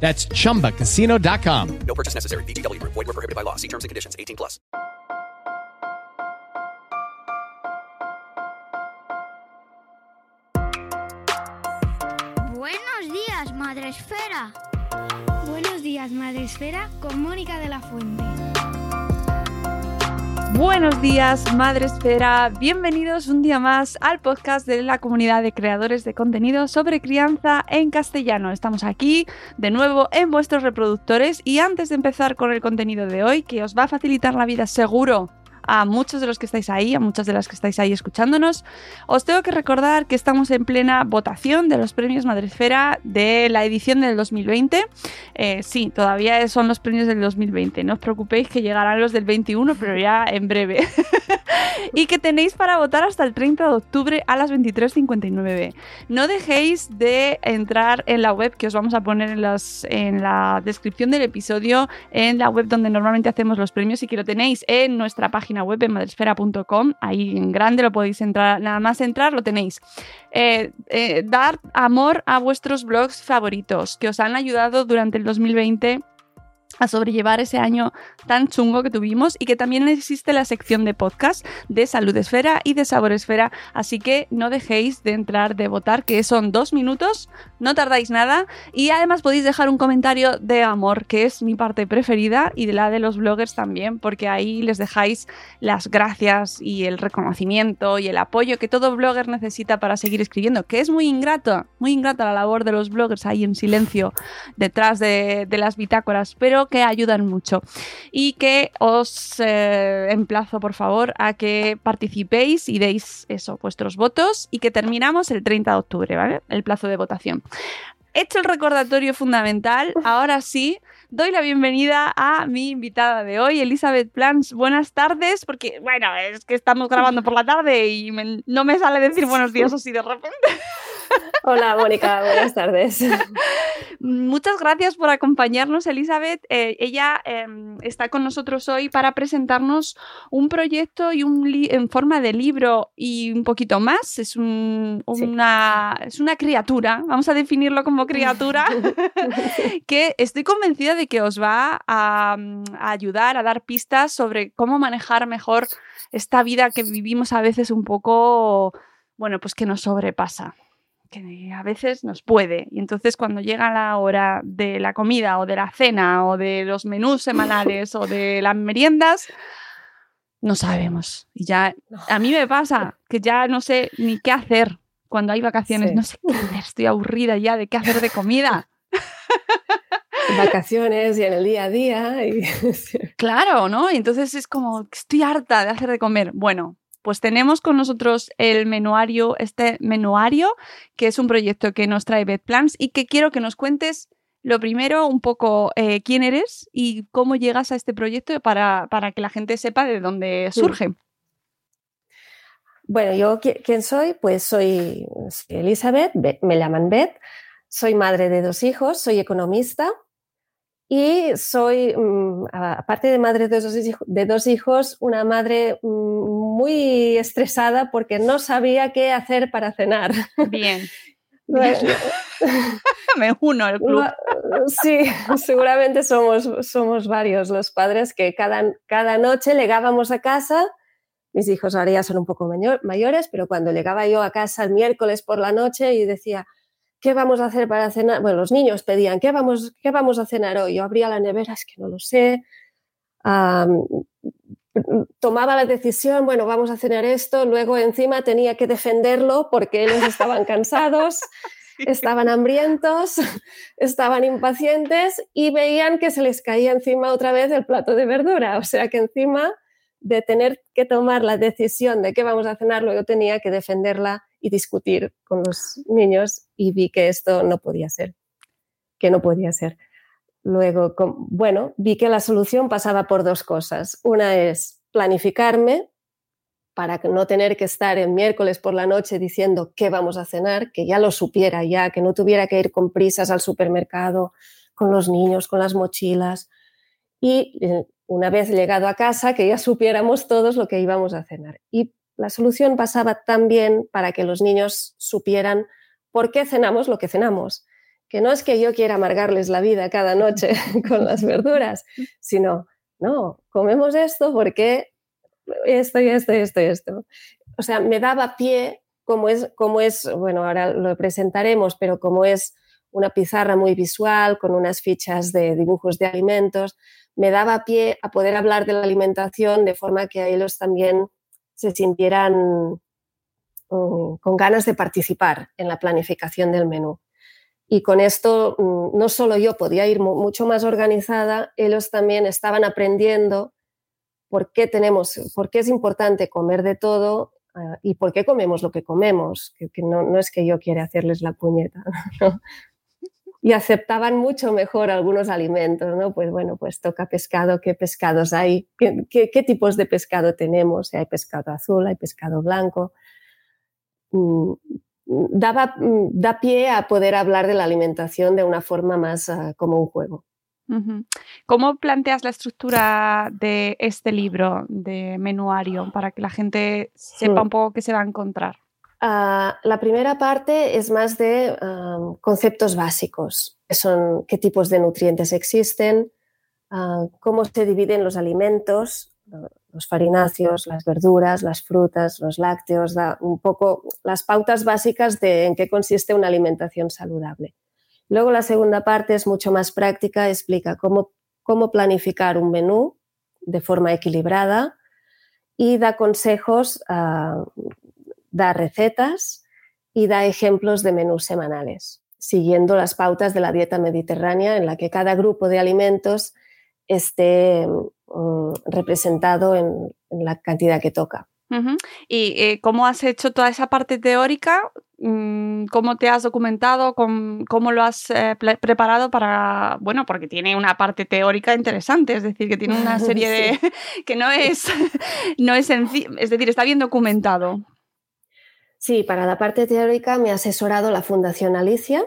That's chumbacasino.com. No purchase necessary. VGW Group. Void were prohibited by law. See terms and conditions. 18 plus. Buenos días, Madre Esfera. Buenos días, Madre Esfera, con Mónica de la Fuente. Buenos días, Madre Esfera. Bienvenidos un día más al podcast de la comunidad de creadores de contenido sobre crianza en castellano. Estamos aquí de nuevo en vuestros reproductores y antes de empezar con el contenido de hoy, que os va a facilitar la vida seguro a muchos de los que estáis ahí, a muchas de las que estáis ahí escuchándonos, os tengo que recordar que estamos en plena votación de los premios Madresfera de la edición del 2020. Eh, sí, todavía son los premios del 2020, no os preocupéis que llegarán los del 21, pero ya en breve. y que tenéis para votar hasta el 30 de octubre a las 23.59. No dejéis de entrar en la web que os vamos a poner en, las, en la descripción del episodio, en la web donde normalmente hacemos los premios y que lo tenéis en nuestra página web en madresfera.com. Ahí en grande lo podéis entrar, nada más entrar lo tenéis. Eh, eh, dar amor a vuestros blogs favoritos que os han ayudado durante el 2020 a sobrellevar ese año tan chungo que tuvimos y que también existe la sección de podcast de Salud Esfera y de Sabor Esfera, así que no dejéis de entrar, de votar, que son dos minutos, no tardáis nada. Y además podéis dejar un comentario de amor, que es mi parte preferida y de la de los bloggers también, porque ahí les dejáis las gracias y el reconocimiento y el apoyo que todo blogger necesita para seguir escribiendo, que es muy ingrato, muy ingrata la labor de los bloggers ahí en silencio detrás de, las bitácoras, pero que ayudan mucho y que os eh, emplazo por favor a que participéis y deis eso, vuestros votos y que terminamos el 30 de octubre, ¿vale? El plazo de votación. Hecho el recordatorio fundamental, ahora sí, doy la bienvenida a mi invitada de hoy, Elizabeth Plans. Buenas tardes, porque, bueno, es que estamos grabando por la tarde y no me sale decir buenos días así de repente. Hola, Mónica, buenas tardes. Muchas gracias por acompañarnos, Elizabeth. Eh, ella eh, está con nosotros hoy para presentarnos un proyecto y un en forma de libro y un poquito más. Es, un- Sí. una, es una criatura, vamos a definirlo como criatura, que estoy convencida de que os va a, mm, a ayudar a dar pistas sobre cómo manejar mejor esta vida que vivimos a veces un poco, bueno, pues que nos sobrepasa que a veces nos puede. Y entonces cuando llega la hora de la comida o de la cena o de los menús semanales o de las meriendas, no sabemos. Y ya a mí me pasa que ya no sé ni qué hacer cuando hay vacaciones. Sí. No sé qué hacer, estoy aburrida ya de qué hacer de comida. Vacaciones y en el día a día. Y... Claro, ¿no? Y entonces es como estoy harta de hacer de comer. Bueno, pues tenemos con nosotros el menuario, este menuario, que es un proyecto que nos trae Beth Plans y que quiero que nos cuentes lo primero un poco eh, quién eres y cómo llegas a este proyecto para, para que la gente sepa de dónde surge. Bueno, yo, ¿qui- ¿quién soy? Pues soy, soy Elizabeth, Be- me llaman Beth, soy madre de dos hijos, soy economista y soy, mm, aparte de madre de dos, hij- de dos hijos, una madre mm, muy estresada porque no sabía qué hacer para cenar. Bien, Bueno, me uno al club. Sí, seguramente somos, somos varios los padres que cada, cada noche llegábamos a casa, mis hijos ahora ya son un poco mayor- mayores, pero cuando llegaba yo a casa el miércoles por la noche y decía, ¿qué vamos a hacer para cenar? Bueno, los niños pedían, ¿qué vamos, qué vamos a cenar hoy? Yo abría la nevera, es que no lo sé. Tomaba la decisión, bueno, vamos a cenar esto, luego encima tenía que defenderlo porque ellos estaban cansados, estaban hambrientos, estaban impacientes y veían que se les caía encima otra vez el plato de verdura. O sea que encima de tener que tomar la decisión de qué vamos a cenar, luego tenía que defenderla y discutir con los niños y vi que esto no podía ser, que no podía ser. Luego, bueno, vi que la solución pasaba por dos cosas. Una es planificarme para no tener que estar el miércoles por la noche diciendo qué vamos a cenar, que ya lo supiera ya, que no tuviera que ir con prisas al supermercado, con los niños, con las mochilas. Y eh, una vez llegado a casa, que ya supiéramos todos lo que íbamos a cenar. Y la solución pasaba también para que los niños supieran por qué cenamos lo que cenamos que no es que yo quiera amargarles la vida cada noche con las verduras, sino, no, comemos esto porque esto y esto y esto y esto. O sea, me daba pie, como es, como es, bueno, ahora lo presentaremos, pero como es una pizarra muy visual, con unas fichas de dibujos de alimentos, me daba pie a poder hablar de la alimentación de forma que ellos también se sintieran mm, con ganas de participar en la planificación del menú. Y con esto mm, no solo yo podía ir mucho más organizada, ellos también estaban aprendiendo por qué tenemos, por qué es importante comer de todo ah, y por qué comemos lo que comemos, que, no, es que yo quiera hacerles la puñeta. Y aceptaban mucho mejor algunos alimentos, ¿no? Pues bueno, pues toca pescado, ¿qué pescados hay? ¿Qué, qué tipos de pescado tenemos? Hay pescado azul, hay pescado blanco mm, daba, mm, da pie a poder hablar de la alimentación de una forma más ah, como un juego. ¿Cómo planteas la estructura de este libro de menuario para que la gente sepa un poco qué se va a encontrar? Ah, la primera parte es más de conceptos básicos, que son qué tipos de nutrientes existen, ah, cómo se dividen los alimentos, los farináceos, las verduras, las frutas, los lácteos, da un poco las pautas básicas de en qué consiste una alimentación saludable. Luego la segunda parte es mucho más práctica, explica cómo, cómo planificar un menú de forma equilibrada y da consejos, ah, da recetas y da ejemplos de menús semanales, siguiendo las pautas de la dieta mediterránea en la que cada grupo de alimentos esté mm, representado en, la cantidad que toca. ¿Y eh, cómo has hecho toda esa parte teórica? Mm, ¿Cómo te has documentado? ¿Cómo, lo has eh, preparado para, bueno, porque tiene una parte teórica interesante, es decir, que tiene una serie de, que no es, no es sencillo, es decir, está bien documentado. Sí, para la parte teórica me ha asesorado la Fundación Alicia,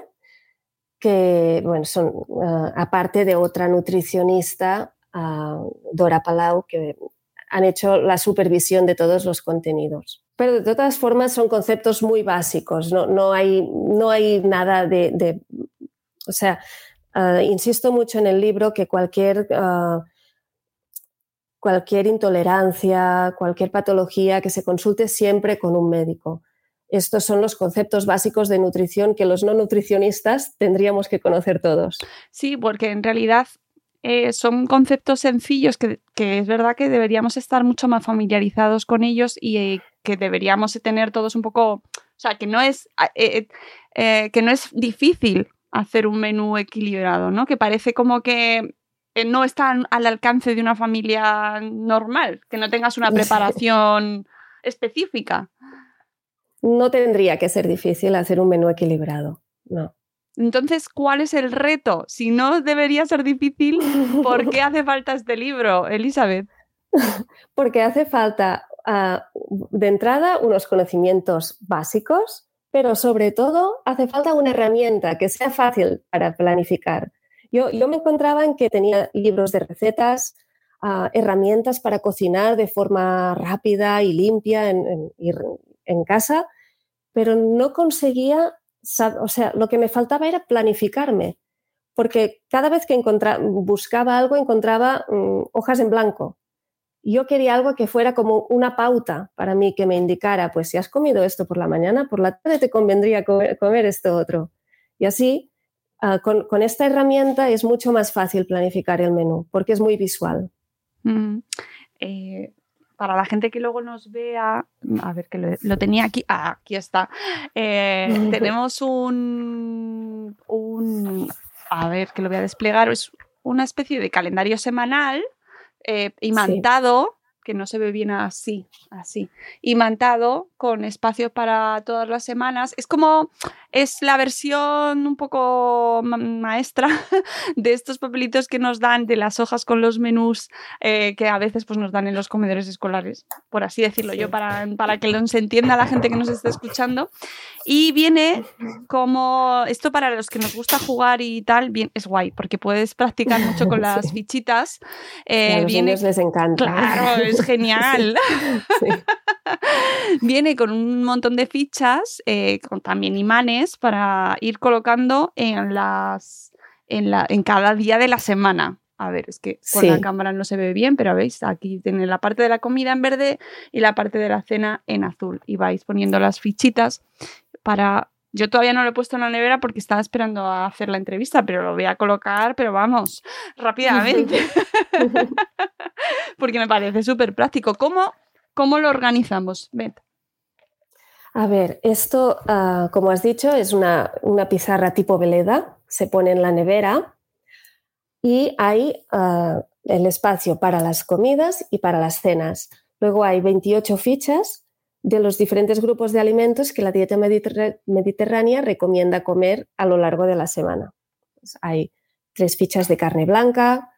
que bueno, son ah, aparte de otra nutricionista, Dora Palau, que han hecho la supervisión de todos los contenidos. Pero de todas formas son conceptos muy básicos, no, no, hay, no hay nada de... o sea, ah, insisto mucho en el libro que cualquier, cualquier intolerancia, cualquier patología, que se consulte siempre con un médico estos son los conceptos básicos de nutrición que los no nutricionistas tendríamos que conocer todos. Sí, porque en realidad eh, son conceptos sencillos que, es verdad que deberíamos estar mucho más familiarizados con ellos y eh, que deberíamos tener todos un poco, o sea, que no es, eh, que no es difícil hacer un menú equilibrado, ¿no? Que parece como que no está al alcance de una familia normal, que no tengas una preparación específica no tendría que ser difícil hacer un menú equilibrado, no. Entonces, ¿cuál es el reto? Si no debería ser difícil, ¿por qué hace falta este libro, Elizabeth? Porque hace falta, ah, de entrada, unos conocimientos básicos, pero sobre todo hace falta una herramienta que sea fácil para planificar. Yo, yo me encontraba en que tenía libros de recetas, ah, herramientas para cocinar de forma rápida y limpia en, en casa, pero no conseguía, o sea, lo que me faltaba era planificarme, porque cada vez que buscaba algo encontraba mm, hojas en blanco. Yo quería algo que fuera como una pauta para mí, que me indicara, pues si has comido esto por la mañana, por la tarde te convendría comer, esto otro. Y así, ah, con, con esta herramienta es mucho más fácil planificar el menú, porque es muy visual. Mm. Eh, para la gente que luego nos vea, a ver que lo, lo tenía aquí, ah, aquí está. Eh, tenemos un, un, a ver que lo voy a desplegar, es una especie de calendario semanal eh, imantado, que no se ve bien así, así, imantado con espacio para todas las semanas. Es como, es la versión un poco ma- maestra de estos papelitos que nos dan de las hojas con los menús eh, que a veces pues, nos dan en los comedores escolares, por así decirlo yo, para, para que lo- se entienda la gente que nos esté escuchando. Y viene como, esto para los que nos gusta jugar y tal, bien, es guay, porque puedes practicar mucho con las fichitas. Y Eh, a los viene, niños les encanta. Claro, es genial. Sí. Viene con un montón de fichas, eh, con también imanes para ir colocando en las en, la, en cada día de la semana. A ver, es que con Sí. la cámara no se ve bien, pero veis, aquí tiene la parte de la comida en verde y la parte de la cena en azul. Y vais poniendo las fichitas para... Yo todavía no lo he puesto en la nevera porque estaba esperando a hacer la entrevista, pero lo voy a colocar, pero vamos, rápidamente. Porque me parece súper práctico. ¿Cómo, ¿Cómo lo organizamos, Beth? A ver, esto, ah, como has dicho, es una, una pizarra tipo veleda, se pone en la nevera y hay ah, el espacio para las comidas y para las cenas. Luego hay 28 fichas de los diferentes grupos de alimentos que la dieta mediterr- mediterránea recomienda comer a lo largo de la semana. Pues hay tres fichas de carne blanca,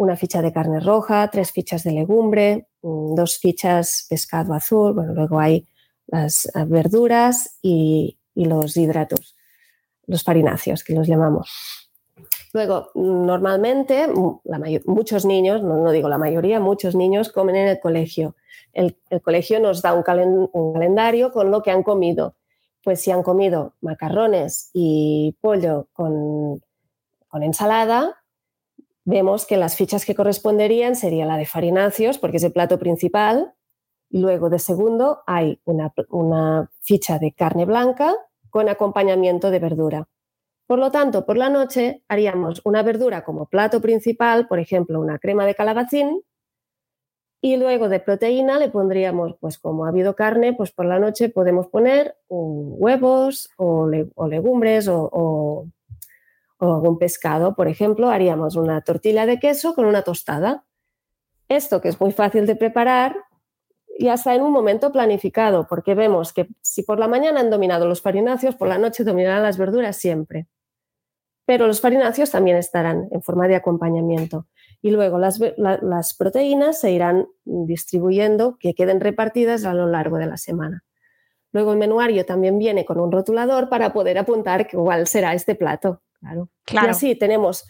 una ficha de carne roja, tres fichas de legumbre, mm, dos fichas pescado azul, bueno, luego hay las eh, verduras y, los hidratos, los farináceos, que los llamamos. Luego, mm, normalmente, mayo- muchos niños, no, no digo la mayoría, muchos niños comen en el colegio. El, colegio nos da un, un calendario con lo que han comido. Pues si han comido macarrones y pollo con, con ensalada, vemos que las fichas que corresponderían sería la de farináceos, porque es el plato principal, luego de segundo hay una, una ficha de carne blanca con acompañamiento de verdura. Por lo tanto, por la noche haríamos una verdura como plato principal, por ejemplo, una crema de calabacín, y luego de proteína le pondríamos, pues como ha habido carne, pues por la noche podemos poner huevos o, le- o legumbres o- o algún pescado. Por ejemplo, haríamos una tortilla de queso con una tostada. Esto que es muy fácil de preparar, ya está en un momento planificado, porque vemos que si por la mañana han dominado los farináceos, por la noche dominarán las verduras siempre. Pero los farináceos también estarán en forma de acompañamiento. Y luego las, las proteínas se irán distribuyendo, que queden repartidas a lo largo de la semana. Luego el menuario también viene con un rotulador para poder apuntar cuál será este plato. Claro. Claro. Y así tenemos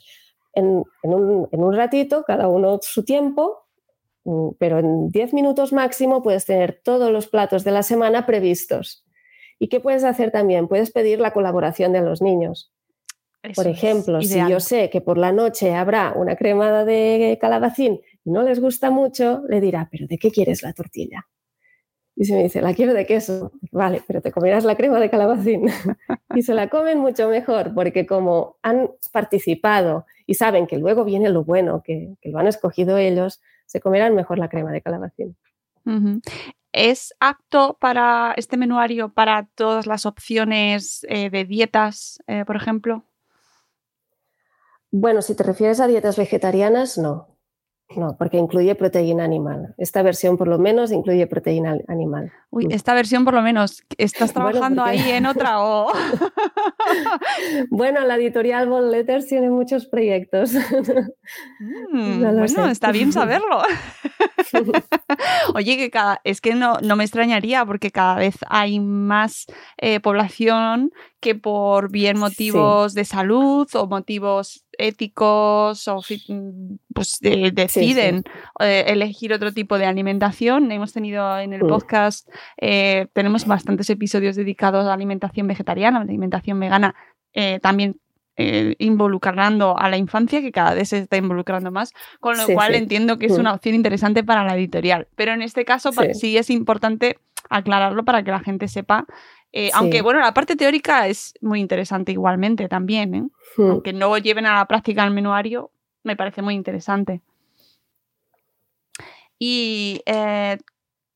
en, en un, en un ratito, cada uno su tiempo, mm, pero en 10 minutos máximo puedes tener todos los platos de la semana previstos. ¿Y qué puedes hacer también? Puedes pedir la colaboración de los niños. Eso Por ejemplo, si yo sé que por la noche habrá una crema de calabacín y no les gusta mucho, le dirá, ¿pero de qué quieres la tortilla? Y si me dice, la quiero de queso, vale, pero te comerás la crema de calabacín. y se la comen mucho mejor, porque como han participado y saben que luego viene lo bueno, que, que lo han escogido ellos, se comerán mejor la crema de calabacín. ¿Es apto para este menuario para todas las opciones eh, de dietas, eh, por ejemplo? Bueno, si te refieres a dietas vegetarianas, no. No, porque incluye proteína animal. Esta versión, por lo menos, incluye proteína animal. Uy, esta versión por lo menos, ¿estás Bueno, trabajando porque- ahí en otra o...? Bueno, la editorial Ball Letters tiene muchos proyectos. Mm, No bueno, sé. está bien saberlo. Oye, que cada, es que no, no me extrañaría porque cada vez hay más eh, población que por bien motivos de salud o motivos éticos o mm, pues de- deciden eh, elegir otro tipo de alimentación. Hemos tenido en el Mm. podcast, eh, tenemos bastantes episodios dedicados a alimentación vegetariana, alimentación vegana, eh, también involucrando a la infancia, que cada vez se está involucrando más, con lo cual entiendo que es Mm. una opción interesante para la editorial. Pero en este caso sí es importante aclararlo para que la gente sepa. Eh, Sí. Aunque, bueno, la parte teórica es muy interesante igualmente también, ¿eh? Mm. Hmm. Aunque no lleven a la práctica el menuario, me parece muy interesante. Y eh,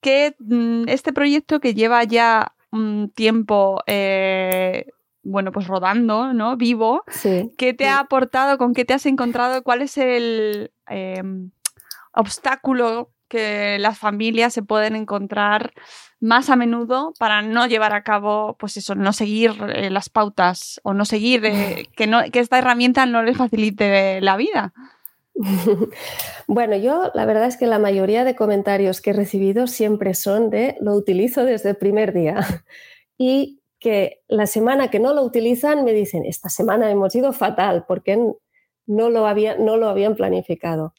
que mm, este proyecto que lleva ya un tiempo, eh, bueno, pues rodando, ¿no? Vivo, Sí. ¿qué te ha aportado? ¿Con qué te has encontrado? ¿Cuál es el obstáculo que las familias se pueden encontrar más a menudo para no llevar a cabo, pues eso, no seguir eh, las pautas o no seguir, eh, que, no, que esta herramienta no les facilite la vida? Bueno, yo la verdad es que la mayoría de comentarios que he recibido siempre son de lo utilizo desde el primer día y que la semana que no lo utilizan me dicen, esta semana hemos ido fatal porque no lo, había, no lo habían planificado.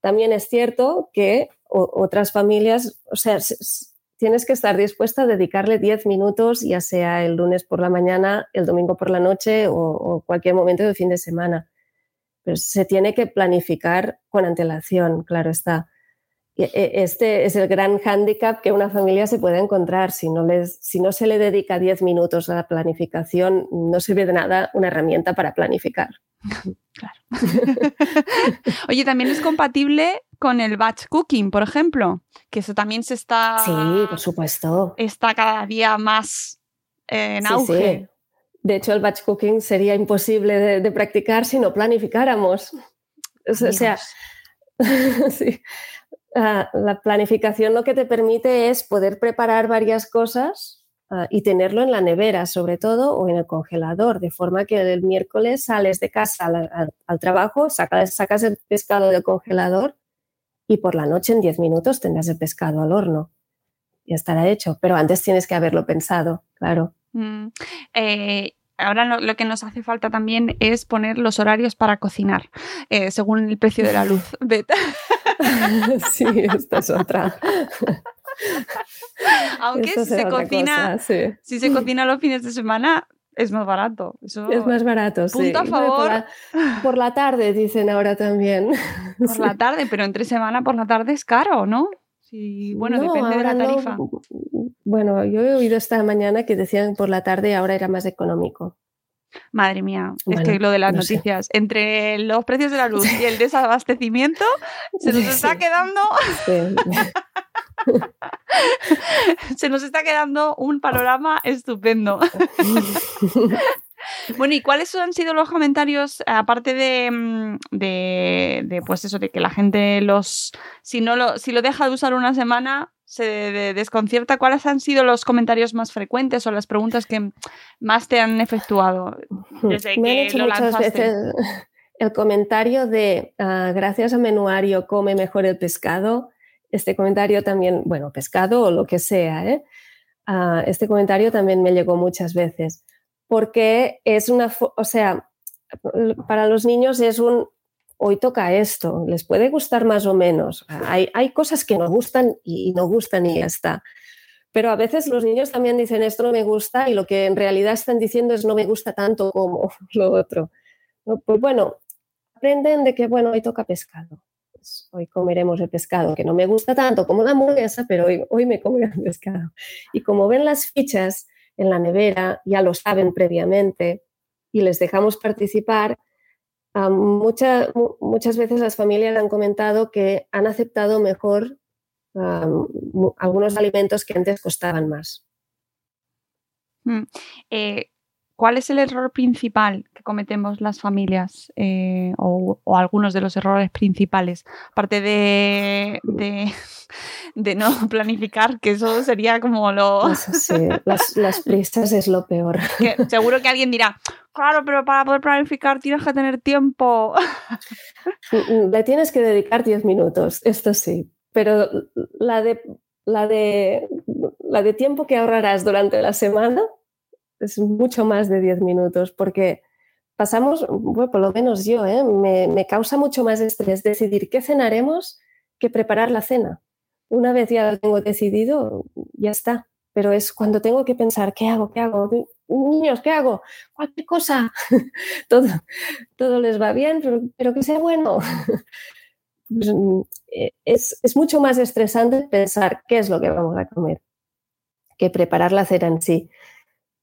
También es cierto que otras familias, o sea, tienes que estar dispuesta a dedicarle 10 minutos, ya sea el lunes por la mañana, el domingo por la noche o, cualquier momento del fin de semana pero se tiene que planificar con antelación, claro está. Este es el gran hándicap que una familia se puede encontrar. Si no, les, si no se le dedica 10 minutos a la planificación, no sirve de nada una herramienta para planificar. Oye, también es compatible con el batch cooking, por ejemplo, que eso también se está. Sí, por supuesto. Está cada día más eh, en auge. Sí. De hecho, el batch cooking sería imposible de, de practicar si no planificáramos. O sea, sí. uh, la planificación lo que te permite es poder preparar varias cosas uh, y tenerlo en la nevera, sobre todo, o en el congelador, de forma que el miércoles sales de casa al, al, al trabajo, sacas, sacas el pescado del congelador y por la noche en 10 minutos tendrás el pescado al horno. Ya estará hecho, pero antes tienes que haberlo pensado, claro. Mm, eh, ahora lo, lo, que nos hace falta también es poner los horarios para cocinar, eh, según el precio de la luz. sí, esta es otra. Aunque si se, cocina, cosa, sí. si se cocina los fines de semana, es más barato. Eso es más barato, punto sí. a favor. Por la, por la, tarde, dicen ahora también. Por sí. la tarde, pero entre semana por la tarde es caro, ¿no? Sí, bueno, no, depende de la tarifa. No. Bueno, yo he oído esta mañana que decían por la tarde ahora era más económico. Madre mía, bueno, es que lo de las no noticias, sé. entre los precios de la luz y el desabastecimiento, se nos está sí. quedando. Se nos está quedando un panorama estupendo. Bueno, ¿y cuáles han sido los comentarios, aparte de, de, de, pues eso, de que la gente los, si no lo, si lo deja de usar una semana, se de, desconcierta? ¿Cuáles han sido los comentarios más frecuentes o las preguntas que más te han efectuado desde Me que han hecho lo muchas lanzaste? veces el comentario de uh, gracias a Menuario come mejor el pescado. Este comentario también, bueno, pescado o lo que sea, ¿eh? Uh, este comentario también me llegó muchas veces porque es una, o sea, para los niños es un, hoy toca esto, les puede gustar más o menos. Hay, hay cosas que nos gustan y no gustan y ya está. Pero a veces los niños también dicen esto no me gusta y lo que en realidad están diciendo es no me gusta tanto como lo otro. Pues bueno, aprenden de que bueno, hoy toca pescado. Pues hoy comeremos el pescado, que no me gusta tanto como la hamburguesa, pero hoy, hoy me comeré el pescado. Y como ven las fichas, en la nevera, ya lo saben previamente y les dejamos participar. Mucha, muchas veces las familias han comentado que han aceptado mejor algunos alimentos que antes costaban más. Mm. Eh, ¿Cuál es el error principal que cometemos las familias eh, o, o, algunos de los errores principales? Aparte de, de, de, no planificar, que eso sería como lo... Eso sí, las, las, prisas es lo peor. Que seguro que alguien dirá, claro, pero para poder planificar tienes que tener tiempo. Le tienes que dedicar 10 minutos, esto sí, pero la de, la de, la de tiempo que ahorrarás durante la semana es mucho más de 10 minutos porque pasamos, bueno, por lo menos yo, ¿eh? me, causa mucho más estrés decidir qué cenaremos que preparar la cena. Una vez ya lo tengo decidido, ya está. Pero es cuando tengo que pensar, ¿qué hago? ¿Qué hago? Niños, ¿qué hago? Cualquier cosa. todo, todo les va bien, pero, que sea bueno. pues, es, es mucho más estresante pensar qué es lo que vamos a comer que preparar la cena en sí.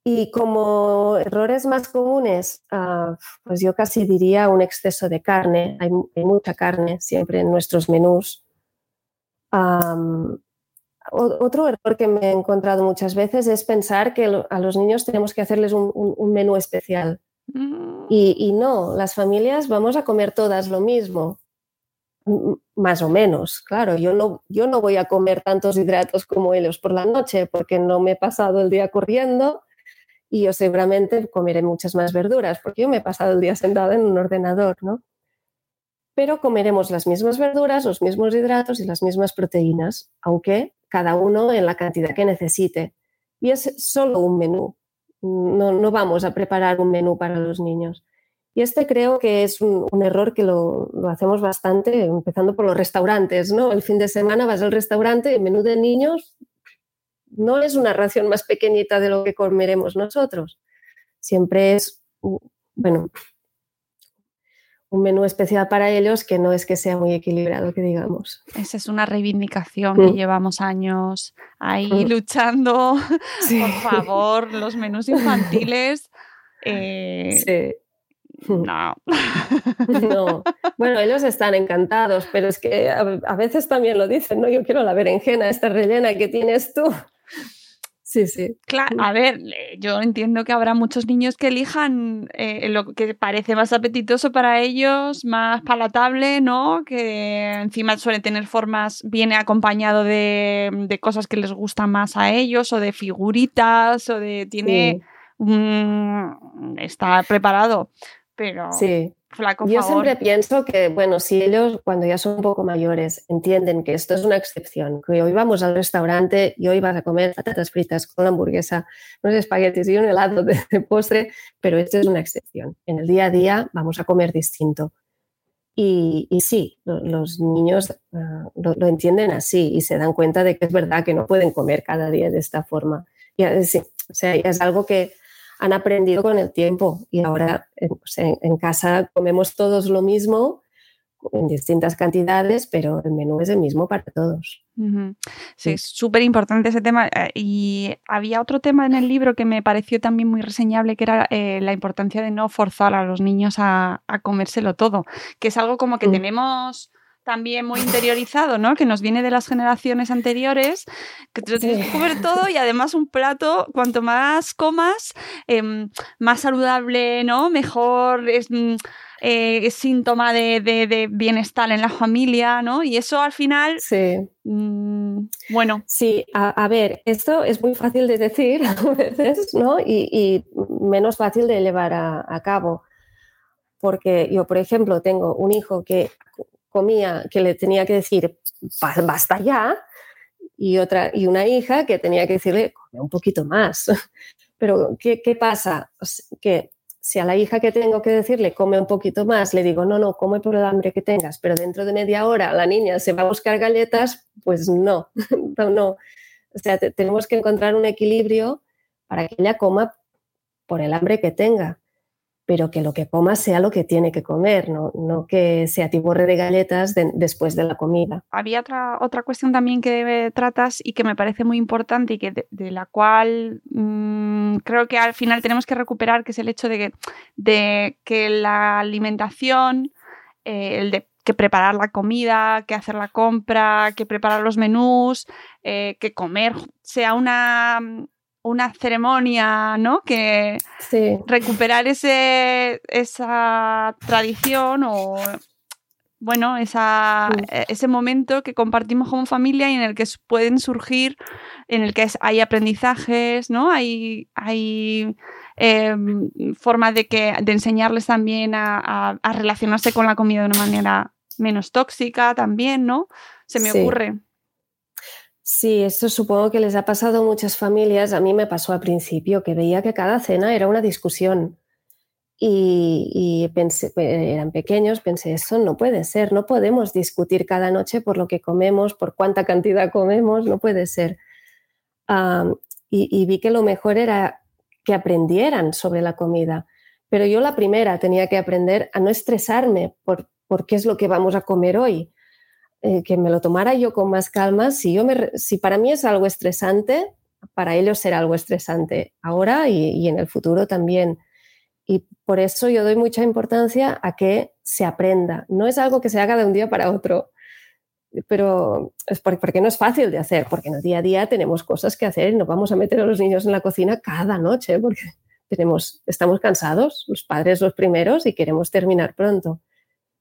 Y como errores más comunes, uh, pues yo casi diría un exceso de carne. Hay, hay, mucha carne siempre en nuestros menús. Otro error que me he encontrado muchas veces es pensar que a los niños tenemos que hacerles un, un- un menú especial. Mm, Y, y no, las familias vamos a comer todas lo mismo, más o menos. Claro, yo no, yo no voy a comer tantos hidratos como ellos por la noche porque no me he pasado el día corriendo y yo seguramente comeré muchas más verduras porque yo me he pasado el día sentada en un ordenador, ¿no? Pero comeremos las mismas verduras, los mismos hidratos y las mismas proteínas, aunque cada uno en la cantidad que necesite. Y es solo un menú. No, no vamos a preparar un menú para los niños. Y este creo que es un, error que lo, hacemos bastante, empezando por los restaurantes, ¿no? El fin de semana vas al restaurante, el menú de niños no es una ración más pequeñita de lo que comeremos nosotros. Siempre es, mm, bueno, un menú especial para ellos que no es que sea muy equilibrado, que digamos. Esa es una reivindicación que Mm. llevamos años ahí Mm. luchando. Sí. Por favor, los menús infantiles. eh, Sí. No. No, bueno, ellos están encantados, pero es que a, a veces también lo dicen, ¿no? Yo quiero la berenjena, esta rellena que tienes tú. Sí, sí. Claro, a ver, yo entiendo que habrá muchos niños que elijan eh, lo que parece más apetitoso para ellos, más palatable, ¿no? Que encima suele tener formas, viene acompañado de, de cosas que les gustan más a ellos, o de figuritas, o de. tiene. mm, está preparado. Pero. Sí. Flaco Yo favor. siempre pienso que, bueno, si ellos cuando ya son un poco mayores entienden que esto es una excepción, que hoy vamos al restaurante y hoy vas a comer patatas fritas con la hamburguesa, unos espaguetis y un helado de, de postre, pero esto es una excepción. En el día a día vamos a comer distinto. Y, y sí, lo- los niños ah, lo, lo entienden así y se dan cuenta de que es verdad que no pueden comer cada día de esta forma. Y, sí, o sea, es algo que han aprendido con el tiempo y ahora eh, pues, en, en casa comemos todos lo mismo en distintas cantidades, pero el menú es el mismo para todos. Sí, es súper importante ese tema. eh, Y había otro tema en el libro que me pareció también muy reseñable, que era eh, la importancia de no forzar a los niños a, a comérselo todo, que es algo como que Mm. tenemos también muy interiorizado, ¿no? Que nos viene de las generaciones anteriores, que te lo tienes que comer todo y además un plato, cuanto más comas, em, más saludable, ¿no? Mejor, es, mm, eh, síntoma de, de- de bienestar en la familia, ¿no? Y eso al final Sí. Mm, bueno. Sí, a, a ver, esto es muy fácil de decir a veces, ¿no? Y, y menos fácil de llevar a, a cabo. Porque yo, por ejemplo, tengo un hijo que comía, que le tenía que decir, "Ba- basta ya, y, otra, y una hija que tenía que decirle, come un poquito más. Pero, ¿qué, qué pasa? Que si a la hija que tengo que decirle come un poquito más, le digo, no, no, come por el hambre que tengas, pero dentro de media hora la niña se va a buscar galletas, pues no, no, no. O sea, te- tenemos que encontrar un equilibrio para que ella coma por el hambre que tenga, pero que lo que coma sea lo que tiene que comer, no, no que se atiborre de galletas de- después de la comida. Había otra, otra cuestión también que tratas y que me parece muy importante y que de, de la cual mm, creo que al final tenemos que recuperar, que es el hecho de que, de que la alimentación, eh, el de que preparar la comida, que hacer la compra, que preparar los menús, eh, que comer sea una, una ceremonia, ¿no? Que Sí. recuperar ese, esa tradición o bueno, esa, eh, ese momento que compartimos como familia y en el que pueden surgir, en el que hay aprendizajes, ¿no? Hay, hay em, formas de, que, de enseñarles también a, a- a relacionarse con la comida de una manera menos tóxica también, ¿no? Se me Sí. ocurre. Sí, eso supongo que les ha pasado a muchas familias. A mí me pasó al principio que veía que cada cena era una discusión. Y, y pensé, eh, eran pequeños, pensé, eso no puede ser, no podemos discutir cada noche por lo que comemos, por cuánta cantidad comemos, no puede ser. Y vi que lo mejor era que aprendieran sobre la comida. Pero yo la primera tenía que aprender a no estresarme por, por qué es lo que vamos a comer hoy eh, que me lo tomara yo con más calma. Si, yo me, si para mí es algo estresante, para ellos será algo estresante ahora y, y en el futuro también. Y por eso yo doy mucha importancia a que se aprenda. No es algo que se haga de un día para otro. pero es porque no es fácil de hacer, porque en el día a día tenemos cosas que hacer y no vamos a meter a los niños en la cocina cada noche, porque tenemos, estamos cansados, los padres los primeros, y queremos terminar pronto.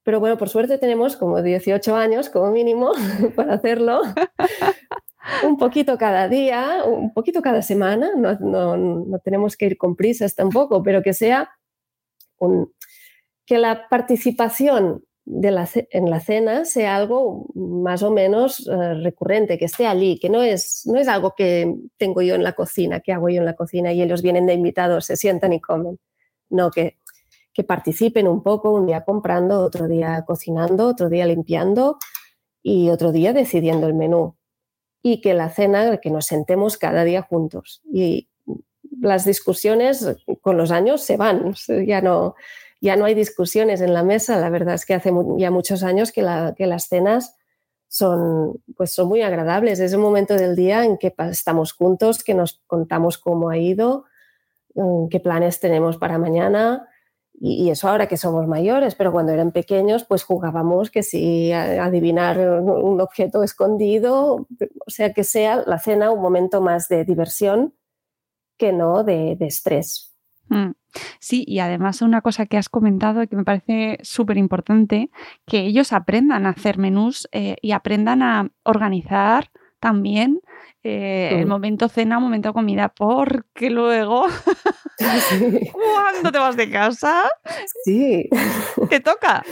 Pero bueno, por suerte tenemos como 18 años como mínimo para hacerlo. un poquito cada día, un poquito cada semana, no, no, no tenemos que ir con prisas tampoco, pero que sea un, que la participación de la, en la cena sea algo más o menos uh, recurrente, que esté allí, que no es, no es algo que tengo yo en la cocina, que hago yo en la cocina y ellos vienen de invitados, se sientan y comen. No, que, que participen un poco, un día comprando, otro día cocinando, otro día limpiando y otro día decidiendo el menú. Y que la cena, que nos sentemos cada día juntos. Y las discusiones con los años se van, ya no, ya no hay discusiones en la mesa. La verdad es que hace ya muchos años que, que las cenas son, pues son muy agradables. Es el momento del día en que estamos juntos, que nos contamos cómo ha ido, mm, qué planes tenemos para mañana. Y, eso ahora que somos mayores, pero cuando eran pequeños, pues jugábamos que si adivinar un objeto escondido, o sea, que sea la cena un momento más de diversión que no de, estrés. Mm. Sí, y además una cosa que has comentado que me parece súper importante, que ellos aprendan a hacer menús eh, y aprendan a organizar también eh, el momento cena, momento comida, porque luego, cuando te vas de casa, sí. te toca.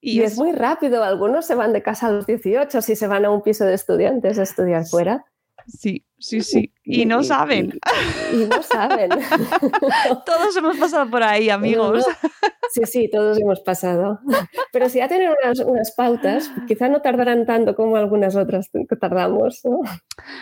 Y, es... muy rápido, algunos se van de casa a los 18 si se van a un piso de estudiantes a estudiar fuera. Sí, sí, sí. Y, no saben. Y, no saben. todos hemos pasado por ahí, amigos. Sí, sí, todos hemos pasado. Pero si ya tienen unas, pautas, quizá no tardarán tanto como algunas otras que tardamos.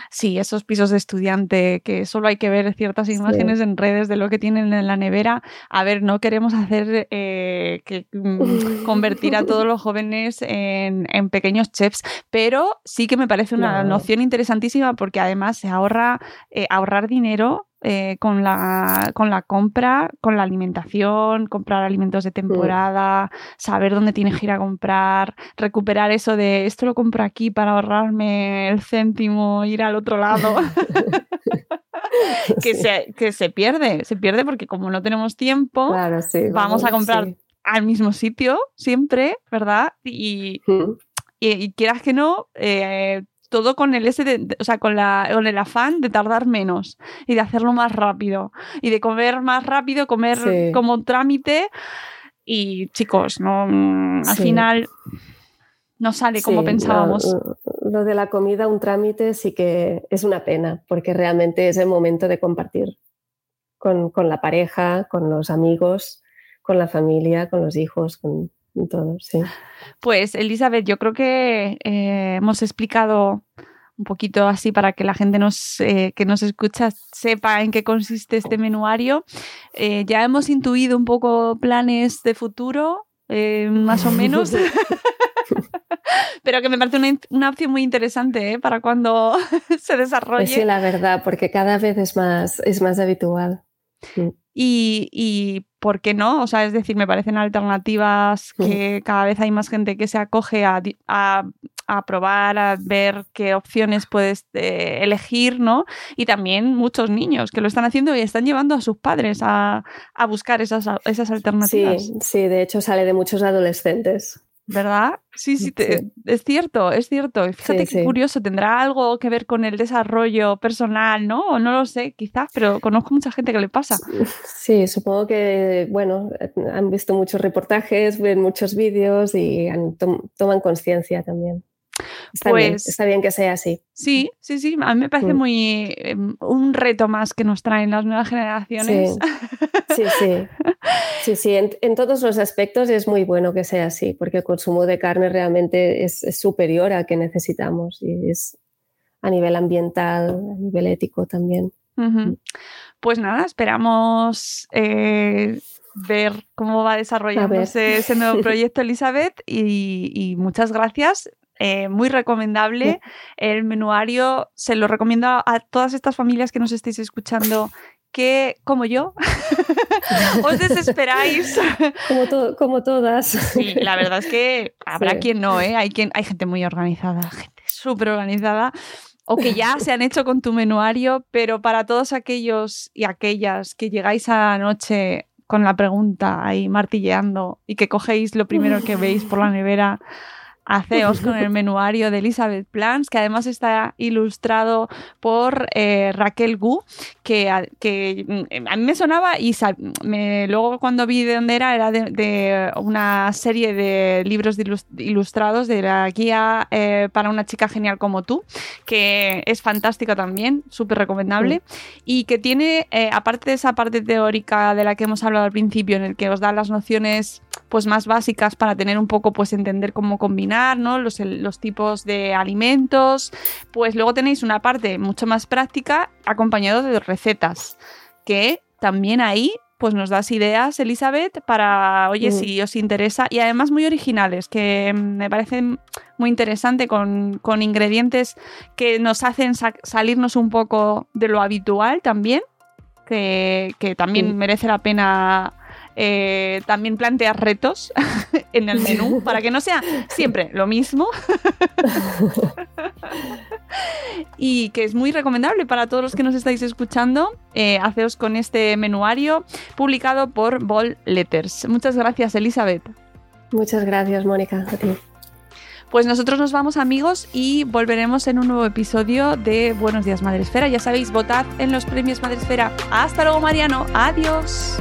Sí, esos pisos de estudiante que solo hay que ver ciertas imágenes en redes de lo que tienen en la nevera. A ver, no queremos hacer eh, que mm, convertir a todos los jóvenes en, pequeños chefs, pero sí que me parece una noción interesantísima porque además se ahorra eh, ahorrar dinero eh, con, la, con la compra, con la alimentación, comprar alimentos de temporada, saber dónde tienes que ir a comprar, recuperar eso de esto lo compro aquí para ahorrarme el céntimo, ir al otro lado. que, se, que se pierde, se pierde porque como no tenemos tiempo, vamos, a comprar al mismo sitio siempre, ¿verdad? Y, y, quieras que no, eh, todo con el ese o sea, con, la, con el afán de tardar menos y de hacerlo más rápido y de comer más rápido, comer como trámite. Y chicos, no mm, al final no sale como pensábamos. Lo, de la comida, un trámite, sí que es una pena, porque realmente es el momento de compartir con, con la pareja, con los amigos, con la familia, con los hijos, con, todo, sí. Pues Elizabeth, yo creo que eh, hemos explicado un poquito así para que la gente nos, eh, que nos escucha sepa en qué consiste este menuario. Eh, ya hemos intuido un poco planes de futuro, más o menos. Pero que me parece una, opción muy interesante para cuando se desarrolle. Pues sí, la verdad, porque cada vez es más, es más habitual. Y, y, ¿por qué no? O sea, es decir, me parecen alternativas que cada vez hay más gente que se acoge a, a, probar, a ver qué opciones puedes eh, elegir, ¿no? Y también muchos niños que lo están haciendo y están llevando a sus padres a, a buscar esas, esas alternativas. Sí, sí, de hecho sale de muchos adolescentes. ¿Verdad? Sí, sí, es cierto, es cierto. Fíjate qué curioso, tendrá algo que ver con el desarrollo personal, ¿no? No lo sé, quizás, pero conozco mucha gente que le pasa. Sí, supongo que, bueno, han visto muchos reportajes, ven muchos vídeos y toman conciencia también. Está, bien, pues está bien que sea así. Sí, sí, sí. A mí me parece mm. muy em, un reto más que nos traen las nuevas generaciones. Sí, sí. Sí, sí. En, todos los aspectos es muy bueno que sea así, porque el consumo de carne realmente es, superior a que necesitamos y es a nivel ambiental, a nivel ético también. Mm. Pues nada, esperamos eh, ver cómo va desarrollándose ese nuevo proyecto, Elizabeth, y, y muchas gracias eh, muy recomendable. El menuario se lo recomiendo a todas estas familias que nos estéis escuchando que, como yo, os desesperáis. Como, como todas. Sí, la verdad es que habrá quien no, ¿eh? Hay, quien, hay gente muy organizada, gente súper organizada, o que ya se han hecho con tu menuario, pero para todos aquellos y aquellas que llegáis a la noche con la pregunta ahí martilleando y que cogéis lo primero que veis por la nevera, Haceos con el menuario de Elizabeth Plans, que además está ilustrado por eh, Raquel Gu, que, que, mm, a mí me sonaba y me, luego cuando vi de dónde era, era de, una serie de libros ilustrados de la guía eh, para una chica genial como tú, que es fantástica también, súper recomendable, y que tiene, eh, aparte de esa parte teórica de la que hemos hablado al principio, en el que os da las nociones pues más básicas para tener un poco, pues entender cómo combinar, ¿no? Los, los tipos de alimentos. Pues luego tenéis una parte mucho más práctica acompañado de recetas, que también ahí pues nos das ideas, Elizabeth, para, oye, mm. si os interesa, y además muy originales, que me parecen muy interesante con, con ingredientes que nos hacen salirnos un poco de lo habitual también, que, que también merece la pena eh, también plantear retos en el menú para que no sea siempre lo mismo. y que es muy recomendable para todos los que nos estáis escuchando. Eh, haceos con este menuario publicado por Ball Letters. Muchas gracias, Elizabeth. Muchas gracias, Mónica. A ti. Pues nosotros nos vamos amigos y volveremos en un nuevo episodio de Buenos días Madresfera. Ya sabéis, votad en los premios Madresfera. Hasta luego Mariano. Adiós.